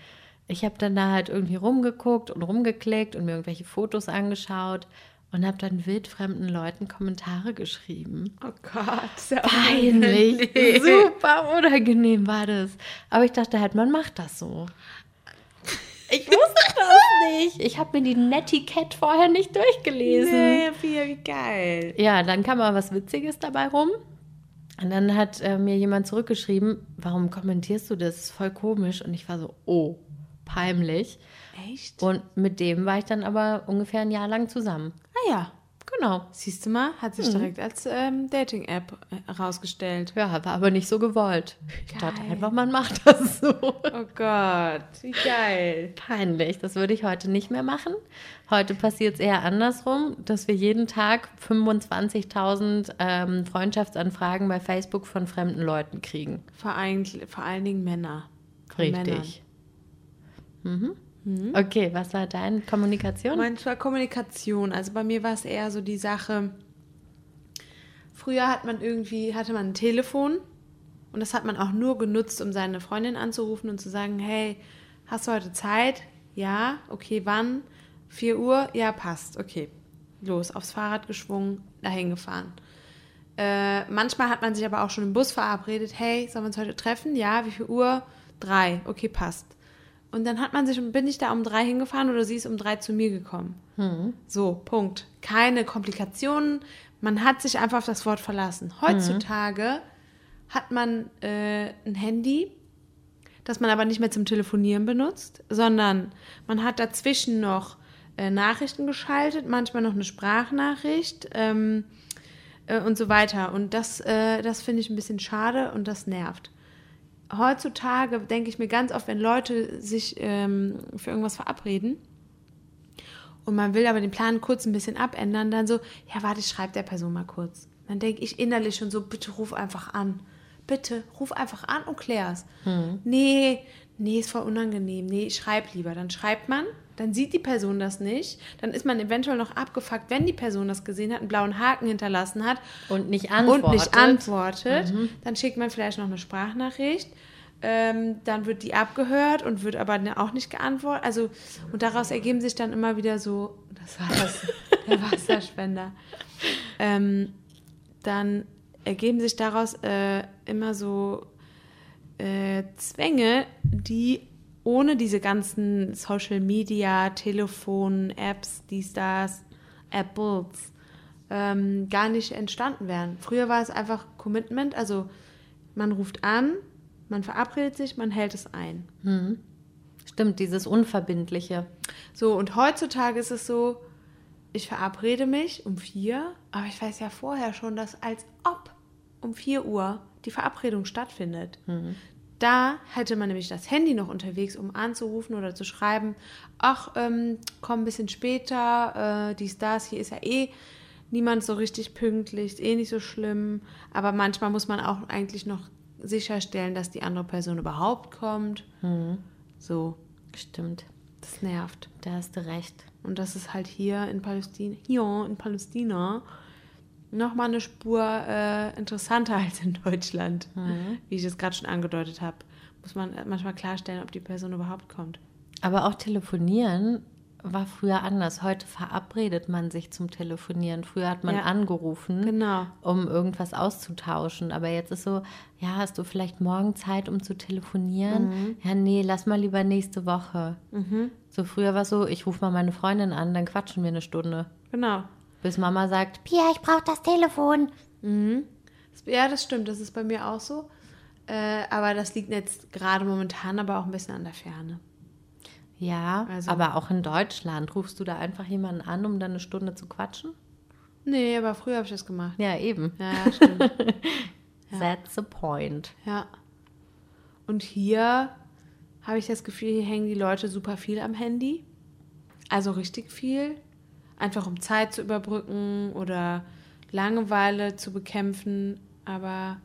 Ich habe dann da halt irgendwie rumgeguckt und rumgeklickt und mir irgendwelche Fotos angeschaut und habe dann wildfremden Leuten Kommentare geschrieben. Oh Gott. ja Peinlich. unangenehm. Super unangenehm war das. Aber ich dachte halt, man macht das so. Ich wusste das nicht. Ich habe mir die Netiquette vorher nicht durchgelesen. Nee, wie geil. Ja, dann kam aber was Witziges dabei rum. Und dann hat äh, mir jemand zurückgeschrieben, warum kommentierst du das? Das ist voll komisch. Und ich war so, oh, peinlich. Echt? Und mit dem war ich dann aber ungefähr ein Jahr lang zusammen. Ah ja. Genau. Siehst du mal, hat sich direkt als ähm, Dating-App äh, herausgestellt. Ja, war aber nicht so gewollt. Ich Geil. dachte einfach, man macht das so. Oh Gott, wie geil. Peinlich, das würde ich heute nicht mehr machen. Heute passiert es eher andersrum, dass wir jeden Tag 25.000 ähm, Freundschaftsanfragen bei Facebook von fremden Leuten kriegen. Vor allen, vor allen Dingen Männer. Richtig. Mhm. Okay, was war deine Kommunikation? Manchmal Kommunikation. Also bei mir war es eher so die Sache. Früher hat man irgendwie, hatte man ein Telefon und das hat man auch nur genutzt, um seine Freundin anzurufen und zu sagen, hey, hast du heute Zeit? Ja, okay, wann? 4 Uhr? Ja, passt, okay. Los, aufs Fahrrad geschwungen, dahin gefahren. Äh, manchmal hat man sich aber auch schon im Bus verabredet, hey, sollen wir uns heute treffen? Ja, wie viel Uhr? Drei, okay, passt. Und dann hat man sich, bin ich da um drei hingefahren oder sie ist um drei zu mir gekommen. So, Punkt. Keine Komplikationen. Man hat sich einfach auf das Wort verlassen. Heutzutage hat man äh, ein Handy, das man aber nicht mehr zum Telefonieren benutzt, sondern man hat dazwischen noch äh, Nachrichten geschaltet, manchmal noch eine Sprachnachricht ähm, äh, und so weiter. Und das, äh, das finde ich ein bisschen schade und das nervt. Heutzutage denke ich mir ganz oft, wenn Leute sich ähm, für irgendwas verabreden, und man will aber den Plan kurz ein bisschen abändern, dann so, ja, warte, ich schreibe der Person mal kurz. Dann denke ich innerlich schon so, bitte ruf einfach an. Bitte, ruf einfach an und klär's. Nee, nee, ist voll unangenehm. Nee, ich schreib lieber. Dann schreibt man, dann sieht die Person das nicht. Dann ist man eventuell noch abgefuckt, wenn die Person das gesehen hat, einen blauen Haken hinterlassen hat Und nicht antwortet. und nicht antwortet. Dann schickt man vielleicht noch eine Sprachnachricht. Ähm, dann wird die abgehört und wird aber ne- auch nicht geantwortet. Also, und daraus ergeben sich dann immer wieder so, das war das, der Wasserspender. Ähm, dann ergeben sich daraus äh, immer so äh, Zwänge, die ohne diese ganzen Social Media, Telefon, Apps, dies, das, Apples, ähm, gar nicht entstanden wären. Früher war es einfach Commitment, also man ruft an, man verabredet sich, man hält es ein. Stimmt, dieses Unverbindliche. So, und heutzutage ist es so, ich verabrede mich um vier, aber ich weiß ja vorher schon, dass als ob um vier Uhr die Verabredung stattfindet. Da hätte man nämlich das Handy noch unterwegs, um anzurufen oder zu schreiben, ach, ähm, komm ein bisschen später, äh, dies, das, hier ist ja eh niemand so richtig pünktlich, ist eh nicht so schlimm. Aber manchmal muss man auch eigentlich noch sicherstellen, dass die andere Person überhaupt kommt. So, Stimmt, das nervt. da hast du recht. Und das ist halt hier in Palästina, hier in Palästina nochmal eine Spur äh, interessanter als in Deutschland, wie ich es gerade schon angedeutet habe. Muss man manchmal klarstellen, ob die Person überhaupt kommt. Aber auch telefonieren war früher anders. Heute verabredet man sich zum Telefonieren. Früher hat man Ja. angerufen, Genau. um irgendwas auszutauschen. Aber jetzt ist so, ja, hast du vielleicht morgen Zeit, um zu telefonieren? Mhm. Ja, nee, lass mal lieber nächste Woche. So früher war so, ich rufe mal meine Freundin an, dann quatschen wir eine Stunde. Genau. Bis Mama sagt, Pia, ich brauche das Telefon. Ja, das stimmt, das ist bei mir auch so. Äh, aber das liegt jetzt gerade momentan aber auch ein bisschen an der Ferne. Ja, Also- aber auch in Deutschland rufst du da einfach jemanden an, um dann eine Stunde zu quatschen? Nee, aber früher habe ich das gemacht. Ja, eben. Ja, ja, stimmt. That's the point. ja. Und hier habe ich das Gefühl, hier hängen die Leute super viel am Handy. Also richtig viel. Einfach um Zeit zu überbrücken oder Langeweile zu bekämpfen. Aber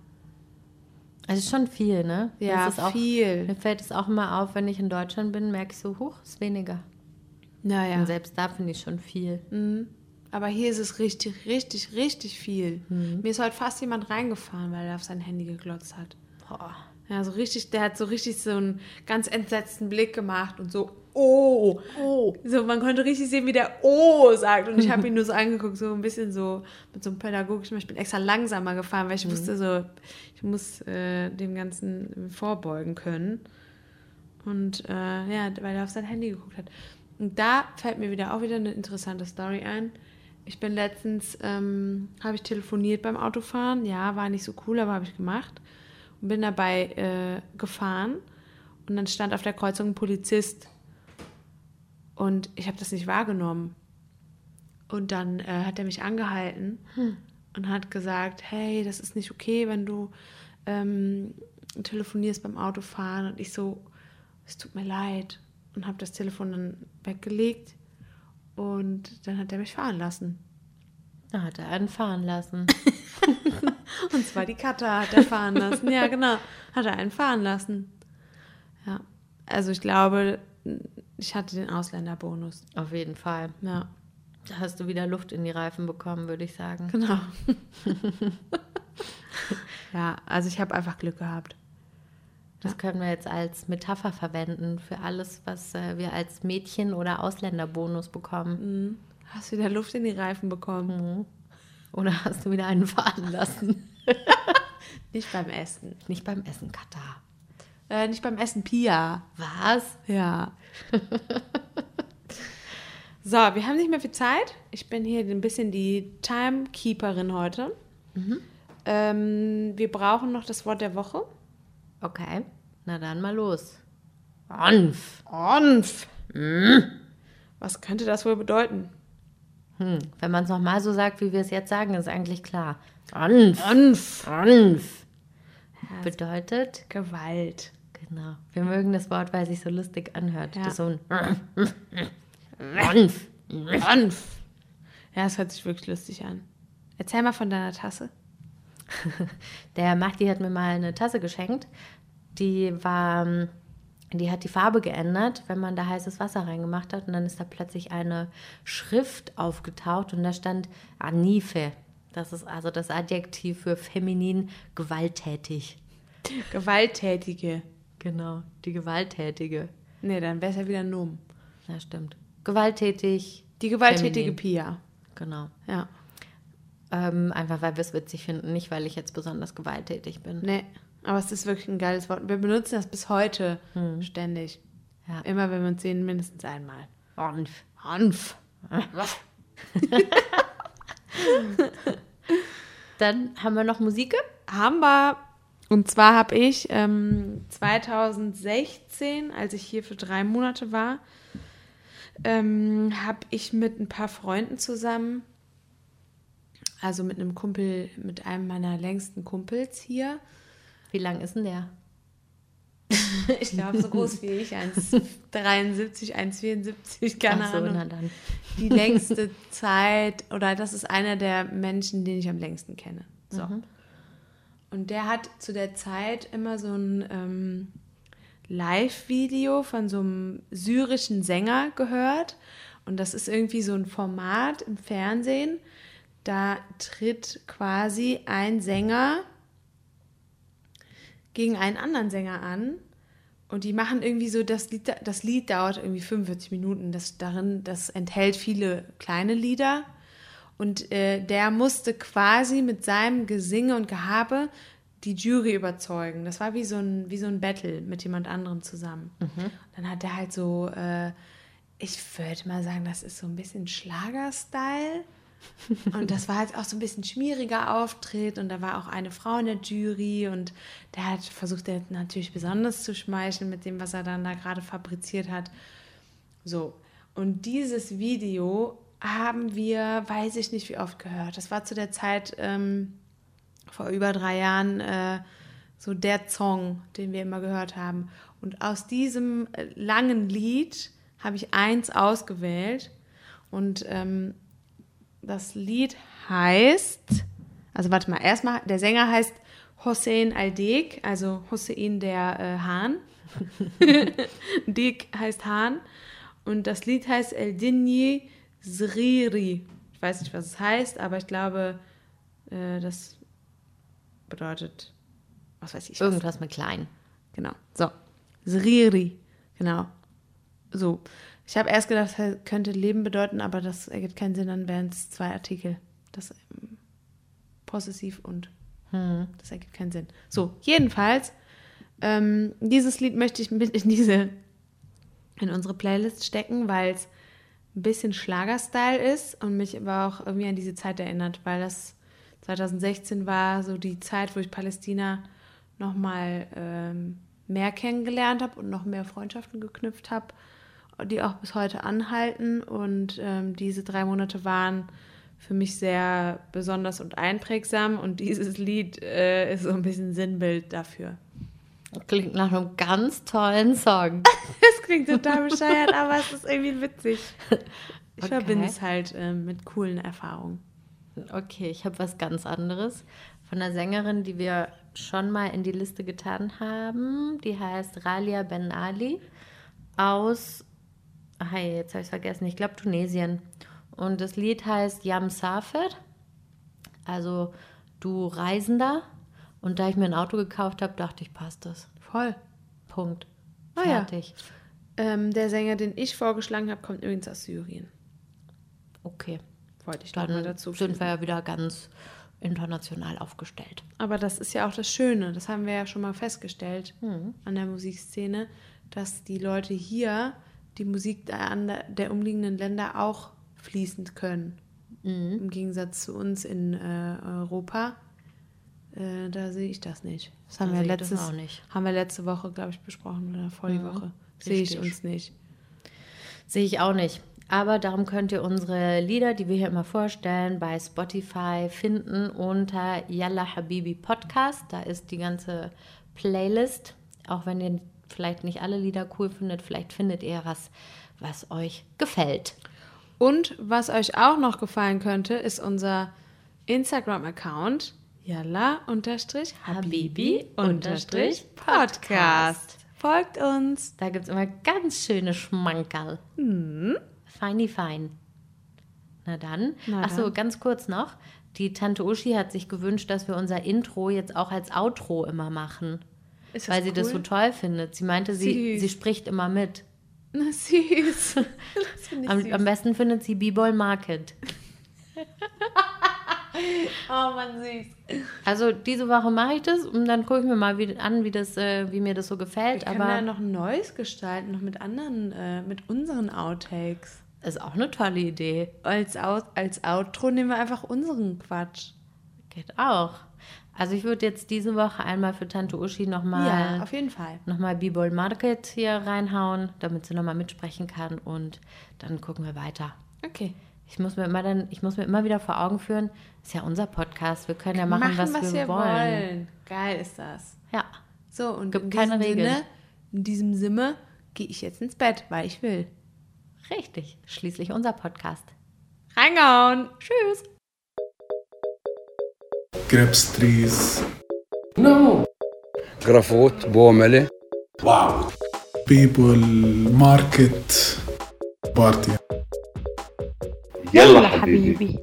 Also schon viel, ne? ja, ist auch, viel. Mir fällt es auch immer auf, wenn ich in Deutschland bin, merke ich so, hoch ist weniger. Naja. Und selbst da finde ich schon viel. Mhm. Aber hier ist es richtig, richtig, richtig viel. Mir ist heute fast jemand reingefahren, weil er auf sein Handy geglotzt hat. Boah. Ja, so richtig, der hat so richtig so einen ganz entsetzten Blick gemacht und so, oh, oh. So, man konnte richtig sehen, wie der oh sagt. Und ich habe ihn nur so angeguckt, so ein bisschen so mit so einem pädagogischen, ich bin extra langsamer gefahren, weil ich wusste so, ich muss äh, dem Ganzen vorbeugen können. Und äh, ja, weil er auf sein Handy geguckt hat. Und da fällt mir wieder auch wieder eine interessante Story ein. Ich bin letztens, ähm, habe ich telefoniert beim Autofahren. Ja, war nicht so cool, aber habe ich gemacht. Und bin dabei äh, gefahren. Und dann stand auf der Kreuzung ein Polizist. Und ich habe das nicht wahrgenommen. Und dann äh, hat er mich angehalten und hat gesagt, hey, das ist nicht okay, wenn du ähm, telefonierst beim Autofahren. Und ich so, es tut mir leid. Und habe das Telefon dann weggelegt. Und dann hat er mich fahren lassen. Da hat er einen fahren lassen. Und zwar die Katha hat er fahren lassen. Ja, genau. Hat er einen fahren lassen. Ja. Also ich glaube, ich hatte den Ausländerbonus. Auf jeden Fall. Ja, Da hast du wieder Luft in die Reifen bekommen, würde ich sagen. genau. ja, also ich habe einfach Glück gehabt. Das können wir jetzt als Metapher verwenden für alles, was äh, wir als Mädchen- oder Ausländerbonus bekommen. Hast wieder Luft in die Reifen bekommen. Oder hast du wieder einen fahren lassen? Nicht beim Essen. Nicht beim Essen, Katar. Äh, nicht beim Essen Pia. Was? Ja. so, wir haben nicht mehr viel Zeit. Ich bin hier ein bisschen die Timekeeperin heute. Ähm, wir brauchen noch das Wort der Woche. Okay, na dann mal los. Onf. Onf. Was könnte das wohl bedeuten? Hm. Wenn man es nochmal so sagt, wie wir es jetzt sagen, ist eigentlich klar. Onf. Onf. Onf. Bedeutet, Gewalt. genau. Wir mögen das Wort, weil es sich so lustig anhört. Ja. Das ist so ein Onf. Onf. Ja, es hört sich wirklich lustig an. Erzähl mal von deiner Tasse. Der Mahdi hat mir mal eine Tasse geschenkt. Die war, ähm, die hat die Farbe geändert, wenn man da heißes Wasser reingemacht hat. Und dann ist da plötzlich eine Schrift aufgetaucht und da stand Anife. Das ist also das Adjektiv für feminin gewalttätig. Gewalttätige. Genau, die Gewalttätige. Nee, dann wäre es ja wieder ein Nomen. Ja, stimmt. Gewalttätig. Die gewalttätige feminin. Pia. Genau. Ja. Ähm, einfach weil wir es witzig finden, nicht weil ich jetzt besonders gewalttätig bin. Nee, aber es ist wirklich ein geiles Wort. Wir benutzen das bis heute ständig. Ja. Immer wenn wir uns sehen, mindestens einmal. Hanf. Hanf. Dann haben wir noch Musik. Haben wir. Und zwar habe ich ähm, 2016, als ich hier für drei Monate war, ähm, habe ich mit ein paar Freunden zusammen, also mit einem Kumpel, mit einem meiner längsten Kumpels hier, Wie lang ist denn der? ich glaube so groß wie ich, 1,73, 1,74, keine Ach so, Ahnung. na dann. die längste Zeit, oder das ist einer der Menschen, den ich am längsten kenne. So. Und der hat zu der Zeit immer so ein ähm, Live-Video von so einem syrischen Sänger gehört. Und das ist irgendwie so ein Format im Fernsehen. Da tritt quasi ein Sänger gegen einen anderen Sänger an. Und die machen irgendwie so, das Lied, das Lied dauert irgendwie 45 Minuten. Das darin, das enthält viele kleine Lieder. Und äh, der musste quasi mit seinem Gesinge und Gehabe die Jury überzeugen. Das war wie so ein, wie so ein Battle mit jemand anderem zusammen. Dann hat er halt so, äh, ich würde mal sagen, das ist so ein bisschen Schlager-Style. Und das war halt auch so ein bisschen schmieriger Auftritt und da war auch eine Frau in der Jury und der hat versucht, der natürlich besonders zu schmeicheln mit dem, was er dann da gerade fabriziert hat. So, und dieses Video haben wir, weiß ich nicht wie oft gehört. Das war zu der Zeit ähm, vor über drei Jahren äh, so der Song, den wir immer gehört haben. Und aus diesem äh, langen Lied habe ich eins ausgewählt und ähm, das Lied heißt, also warte mal, erstmal, der Sänger heißt Hossein Aldek, also Hossein der äh, Hahn. Dek heißt Hahn. Und das Lied heißt El Dinyi Zriri. Ich weiß nicht, was es heißt, aber ich glaube, äh, das bedeutet, was weiß ich. Was. Irgendwas mit klein. Genau. So. Zriri. Genau. So. Ich habe erst gedacht, das könnte Leben bedeuten, aber das ergibt keinen Sinn, dann wären es zwei Artikel. Das ähm, possessiv und das ergibt keinen Sinn. So, jedenfalls, ähm, dieses Lied möchte ich mit in diese, in unsere Playlist stecken, weil es ein bisschen Schlagerstyle ist und mich aber auch irgendwie an diese Zeit erinnert, weil das 2016 war so die Zeit, wo ich Palästina nochmal ähm, mehr kennengelernt habe und noch mehr Freundschaften geknüpft habe, die auch bis heute anhalten. Und ähm, diese drei Monate waren für mich sehr besonders und einprägsam und dieses Lied äh, ist so ein bisschen Sinnbild dafür. Klingt nach einem ganz tollen Song. Das klingt total bescheuert, aber es ist irgendwie witzig. Ich Okay. verbinde es halt äh, mit coolen Erfahrungen. Okay, ich habe was ganz anderes von einer Sängerin, die wir schon mal in die Liste getan haben. Die heißt Ralia Ben Ali aus, hey, jetzt habe ich es vergessen, ich glaube Tunesien. Und das Lied heißt Yam Safed, also du Reisender. Und da ich mir ein Auto gekauft habe, dachte ich, passt das. Voll. Punkt. Ah ja. Fertig. Ähm, der Sänger, den ich vorgeschlagen habe, kommt übrigens aus Syrien. Okay. Wollte ich noch mal Dann dazu sind wir ja wieder ganz international aufgestellt. Aber das ist ja auch das Schöne, das haben wir ja schon mal festgestellt Mhm. an der Musikszene, dass die Leute hier die Musik der, der umliegenden Länder auch fließend können. Mhm. Im Gegensatz zu uns in äh, Europa. Äh, da sehe ich das nicht. Das haben, Da wir letztes, haben wir letzte Woche, glaube ich, besprochen oder vor die Mhm, Woche. Sehe ich uns nicht. Sehe ich auch nicht. Aber darum könnt ihr unsere Lieder, die wir hier immer vorstellen, bei Spotify finden unter Yalla Habibi Podcast. Da ist die ganze Playlist. Auch wenn ihr vielleicht nicht alle Lieder cool findet, vielleicht findet ihr was, was euch gefällt. Und was euch auch noch gefallen könnte, ist unser Instagram-Account yalla-habibi-podcast. Folgt uns. Da gibt es immer ganz schöne Schmankerl. Feini fein. Na dann. Na dann. ganz kurz noch. Die Tante Uschi hat sich gewünscht, dass wir unser Intro jetzt auch als Outro immer machen. Weil sie das so cool? toll findet. Sie meinte, sie, Süß. sie spricht immer mit. Na, süß. Am, süß. am besten findet sie B-Boy Market. Oh, man süß. Also diese Woche mache ich das und dann gucke ich mir mal wie, an, wie, das, äh, wie mir das so gefällt. Wir können Aber ja noch ein neues gestalten, noch mit anderen, äh, mit unseren Outtakes. ist auch eine tolle Idee. Als, Out, als Outro nehmen wir einfach unseren Quatsch. Geht auch. Also ich würde jetzt diese Woche einmal für Tante Uschi Ja, nochmal auf jeden Fall. nochmal B-Boy Market hier reinhauen, damit sie nochmal mitsprechen kann und dann gucken wir weiter. Okay. Ich muss mir immer dann, ich muss mir immer wieder vor Augen führen, ist ja unser Podcast, wir können ja machen, was, wir, wollen. Geil ist das. Ja. So, und Gibt in keine diesem Regeln. Sinne, in diesem Sinne gehe ich jetzt ins Bett, weil ich will. Richtig. Schließlich unser Podcast. Reingehauen. Tschüss. Grapes trees جرافوت بومله people market party يلا حبيبي